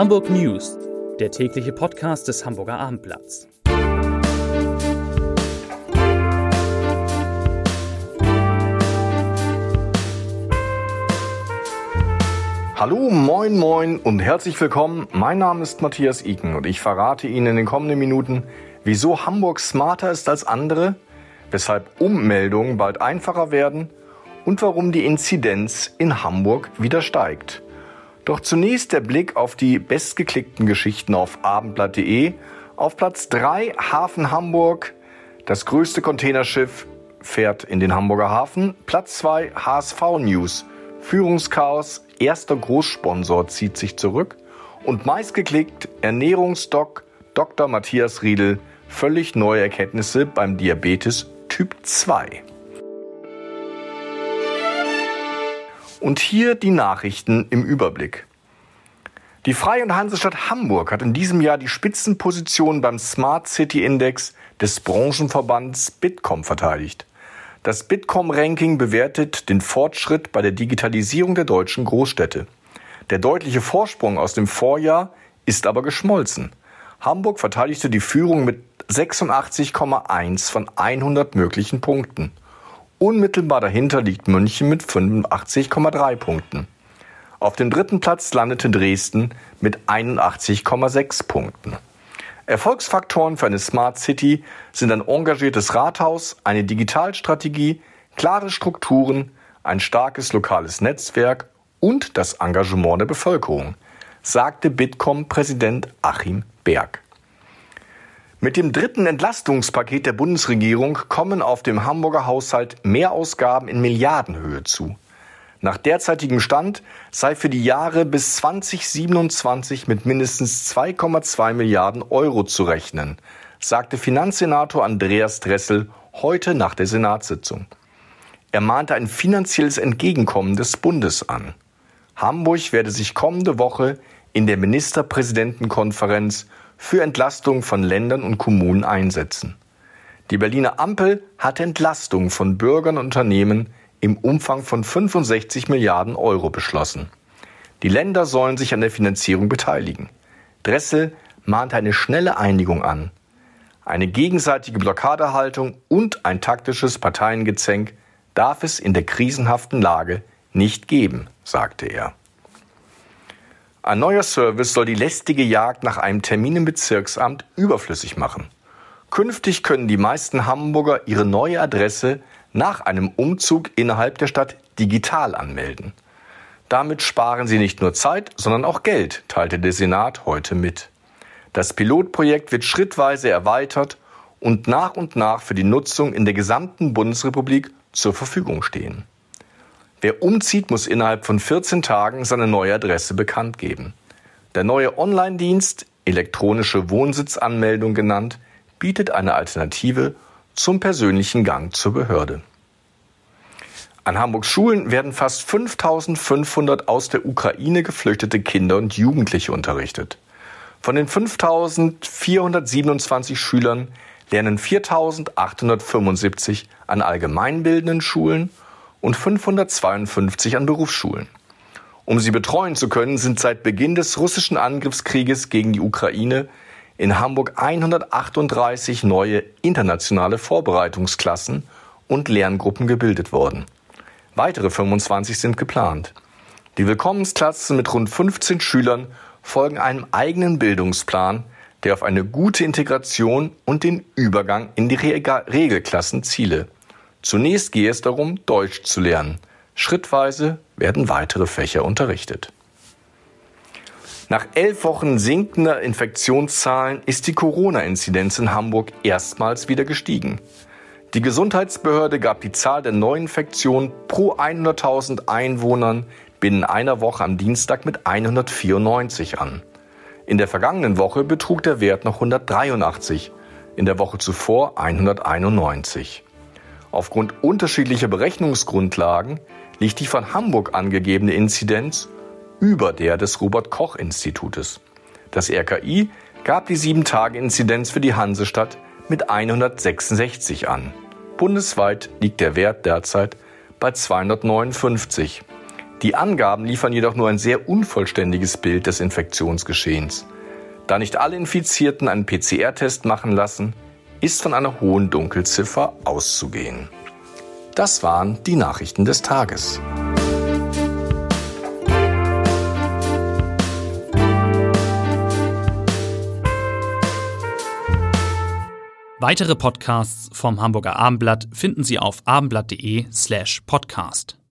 Hamburg News, der tägliche Podcast des Hamburger Abendblatts. Hallo, moin, moin und herzlich willkommen. Mein Name ist Matthias Iken und ich verrate Ihnen in den kommenden Minuten, wieso Hamburg smarter ist als andere, weshalb Ummeldungen bald einfacher werden und warum die Inzidenz in Hamburg wieder steigt. Doch zunächst der Blick auf die bestgeklickten Geschichten auf abendblatt.de. Auf Platz 3 Hafen Hamburg. Das größte Containerschiff fährt in den Hamburger Hafen. Platz 2 HSV News. Führungschaos, erster Großsponsor zieht sich zurück. Und meistgeklickt Ernährungsdoc Dr. Matthias Riedel. Völlig neue Erkenntnisse beim Diabetes Typ 2. Und hier die Nachrichten im Überblick. Die Freie und Hansestadt Hamburg hat in diesem Jahr die Spitzenposition beim Smart City Index des Branchenverbands Bitkom verteidigt. Das Bitkom-Ranking bewertet den Fortschritt bei der Digitalisierung der deutschen Großstädte. Der deutliche Vorsprung aus dem Vorjahr ist aber geschmolzen. Hamburg verteidigte die Führung mit 86,1 von 100 möglichen Punkten. Unmittelbar dahinter liegt München mit 85,3 Punkten. Auf dem dritten Platz landete Dresden mit 81,6 Punkten. Erfolgsfaktoren für eine Smart City sind ein engagiertes Rathaus, eine Digitalstrategie, klare Strukturen, ein starkes lokales Netzwerk und das Engagement der Bevölkerung, sagte Bitkom-Präsident Achim Berg. Mit dem dritten Entlastungspaket der Bundesregierung kommen auf dem Hamburger Haushalt Mehrausgaben in Milliardenhöhe zu. Nach derzeitigem Stand sei für die Jahre bis 2027 mit mindestens 2,2 Milliarden Euro zu rechnen, sagte Finanzsenator Andreas Dressel heute nach der Senatssitzung. Er mahnte ein finanzielles Entgegenkommen des Bundes an. Hamburg werde sich kommende Woche in der Ministerpräsidentenkonferenz für Entlastung von Ländern und Kommunen einsetzen. Die Berliner Ampel hat Entlastung von Bürgern und Unternehmen im Umfang von 65 Milliarden Euro beschlossen. Die Länder sollen sich an der Finanzierung beteiligen. Dressel mahnt eine schnelle Einigung an. Eine gegenseitige Blockadehaltung und ein taktisches Parteiengezänk darf es in der krisenhaften Lage nicht geben, sagte er. Ein neuer Service soll die lästige Jagd nach einem Termin im Bezirksamt überflüssig machen. Künftig können die meisten Hamburger ihre neue Adresse nach einem Umzug innerhalb der Stadt digital anmelden. Damit sparen sie nicht nur Zeit, sondern auch Geld, teilte der Senat heute mit. Das Pilotprojekt wird schrittweise erweitert und nach und nach für die Nutzung in der gesamten Bundesrepublik zur Verfügung stehen. Wer umzieht, muss innerhalb von 14 Tagen seine neue Adresse bekannt geben. Der neue Online-Dienst, elektronische Wohnsitzanmeldung genannt, bietet eine Alternative zum persönlichen Gang zur Behörde. An Hamburgs Schulen werden fast 5500 aus der Ukraine geflüchtete Kinder und Jugendliche unterrichtet. Von den 5427 Schülern lernen 4875 an allgemeinbildenden Schulen und 552 an Berufsschulen. Um sie betreuen zu können, sind seit Beginn des russischen Angriffskrieges gegen die Ukraine in Hamburg 138 neue internationale Vorbereitungsklassen und Lerngruppen gebildet worden. Weitere 25 sind geplant. Die Willkommensklassen mit rund 15 Schülern folgen einem eigenen Bildungsplan, der auf eine gute Integration und den Übergang in die Regelklassen ziele. Zunächst gehe es darum, Deutsch zu lernen. Schrittweise werden weitere Fächer unterrichtet. Nach elf Wochen sinkender Infektionszahlen ist die Corona-Inzidenz in Hamburg erstmals wieder gestiegen. Die Gesundheitsbehörde gab die Zahl der Neuinfektionen pro 100.000 Einwohnern binnen einer Woche am Dienstag mit 194 an. In der vergangenen Woche betrug der Wert noch 183, in der Woche zuvor 191. Aufgrund unterschiedlicher Berechnungsgrundlagen liegt die von Hamburg angegebene Inzidenz über der des Robert Koch Institutes. Das RKI gab die 7-Tage-Inzidenz für die Hansestadt mit 166 an. Bundesweit liegt der Wert derzeit bei 259. Die Angaben liefern jedoch nur ein sehr unvollständiges Bild des Infektionsgeschehens. Da nicht alle Infizierten einen PCR-Test machen lassen, ist von einer hohen Dunkelziffer auszugehen. Das waren die Nachrichten des Tages. Weitere Podcasts vom Hamburger Abendblatt finden Sie auf abendblatt.de slash podcast.